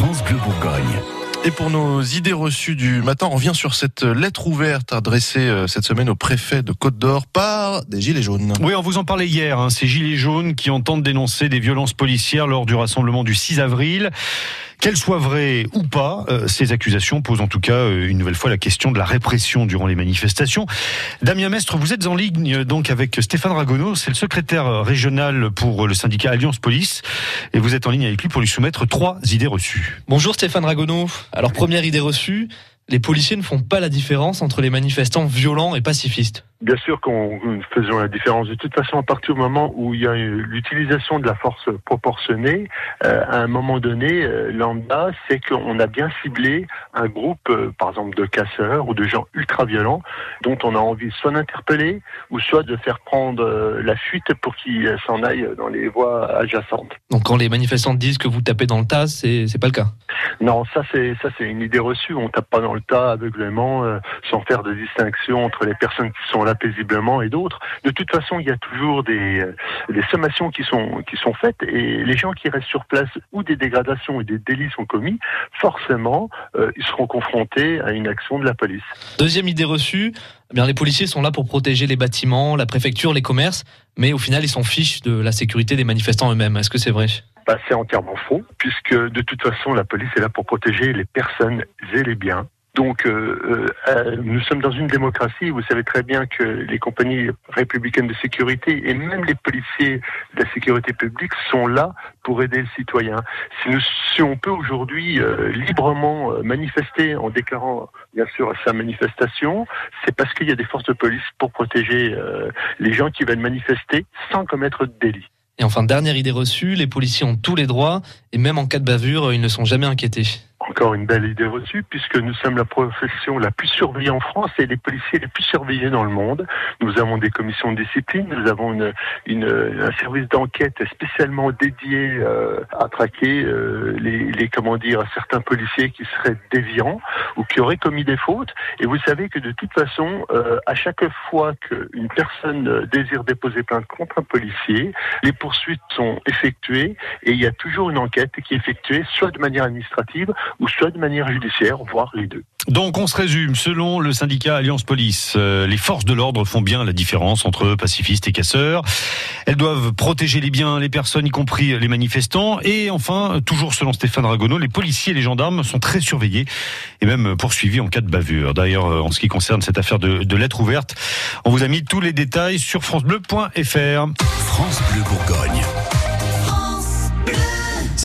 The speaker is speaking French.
France Bleu Bourgogne. Et pour nos idées reçues du matin, on revient sur cette lettre ouverte adressée euh, cette semaine au préfet de Côte d'Or par des Gilets jaunes. Oui, on vous en parlait hier, hein, ces Gilets jaunes qui entendent dénoncer des violences policières lors du rassemblement du 6 avril. Qu'elles soient vraies ou pas, euh, ces accusations posent en tout cas euh, une nouvelle fois la question de la répression durant les manifestations. Damien Mestre, vous êtes en ligne donc avec Stéphane Ragonneau, c'est le secrétaire régional pour le syndicat Alliance Police, et vous êtes en ligne avec lui pour lui soumettre trois idées reçues. Bonjour Stéphane Ragonneau. Alors première idée reçue, les policiers ne font pas la différence entre les manifestants violents et pacifistes. Bien sûr qu'on faisons la différence. De toute façon, à partir du moment où il y a l'utilisation de la force proportionnée, euh, à un moment donné, euh, lambda, c'est qu'on a bien ciblé un groupe, euh, par exemple, de casseurs ou de gens ultra violents, dont on a envie soit d'interpeller ou soit de faire prendre la fuite pour qu'ils s'en aillent dans les voies adjacentes. Donc, quand les manifestants disent que vous tapez dans le tas, c'est pas le cas. Non, ça c'est ça c'est une idée reçue. On tape pas dans le tas aveuglément, sans faire de distinction entre les personnes qui sont là paisiblement et d'autres. De toute façon, il y a toujours des, euh, des sommations qui sont, qui sont faites et les gens qui restent sur place où des dégradations et des délits sont commis, forcément, euh, ils seront confrontés à une action de la police. Deuxième idée reçue, eh bien les policiers sont là pour protéger les bâtiments, la préfecture, les commerces, mais au final, ils s'en fichent de la sécurité des manifestants eux-mêmes. Est-ce que c'est vrai? C'est entièrement faux, puisque de toute façon, la police est là pour protéger les personnes et les biens. Donc, euh, euh, nous sommes dans une démocratie. Vous savez très bien que les compagnies républicaines de sécurité et même les policiers de la sécurité publique sont là pour aider le citoyen. Si, nous, on peut aujourd'hui euh, librement euh, manifester en déclarant bien sûr sa manifestation, c'est parce qu'il y a des forces de police pour protéger euh, les gens qui veulent manifester sans commettre de délit. Et enfin, dernière idée reçue, les policiers ont tous les droits et même en cas de bavure, ils ne sont jamais inquiétés encore une belle idée reçue, puisque nous sommes la profession la plus surveillée en France et les policiers les plus surveillés dans le monde. Nous avons des commissions de discipline, nous avons une, une un service d'enquête spécialement dédié euh, à traquer euh, les, les, comment dire, certains policiers qui seraient déviants ou qui auraient commis des fautes. Et vous savez que de toute façon, euh, à chaque fois qu'une personne désire déposer plainte contre un policier, les poursuites sont effectuées et il y a toujours une enquête qui est effectuée soit de manière administrative ou soit de manière judiciaire, voire les deux. Donc on se résume, selon le syndicat Alliance Police, euh, les forces de l'ordre font bien la différence entre pacifistes et casseurs. Elles doivent protéger les biens, les personnes, y compris les manifestants. Et enfin, toujours selon Stéphane Ragonneau, les policiers et les gendarmes sont très surveillés et même poursuivis en cas de bavure. D'ailleurs, euh, en ce qui concerne cette affaire de, de lettres ouvertes, on vous a mis tous les détails sur francebleu.fr. France Bleu Bourgogne.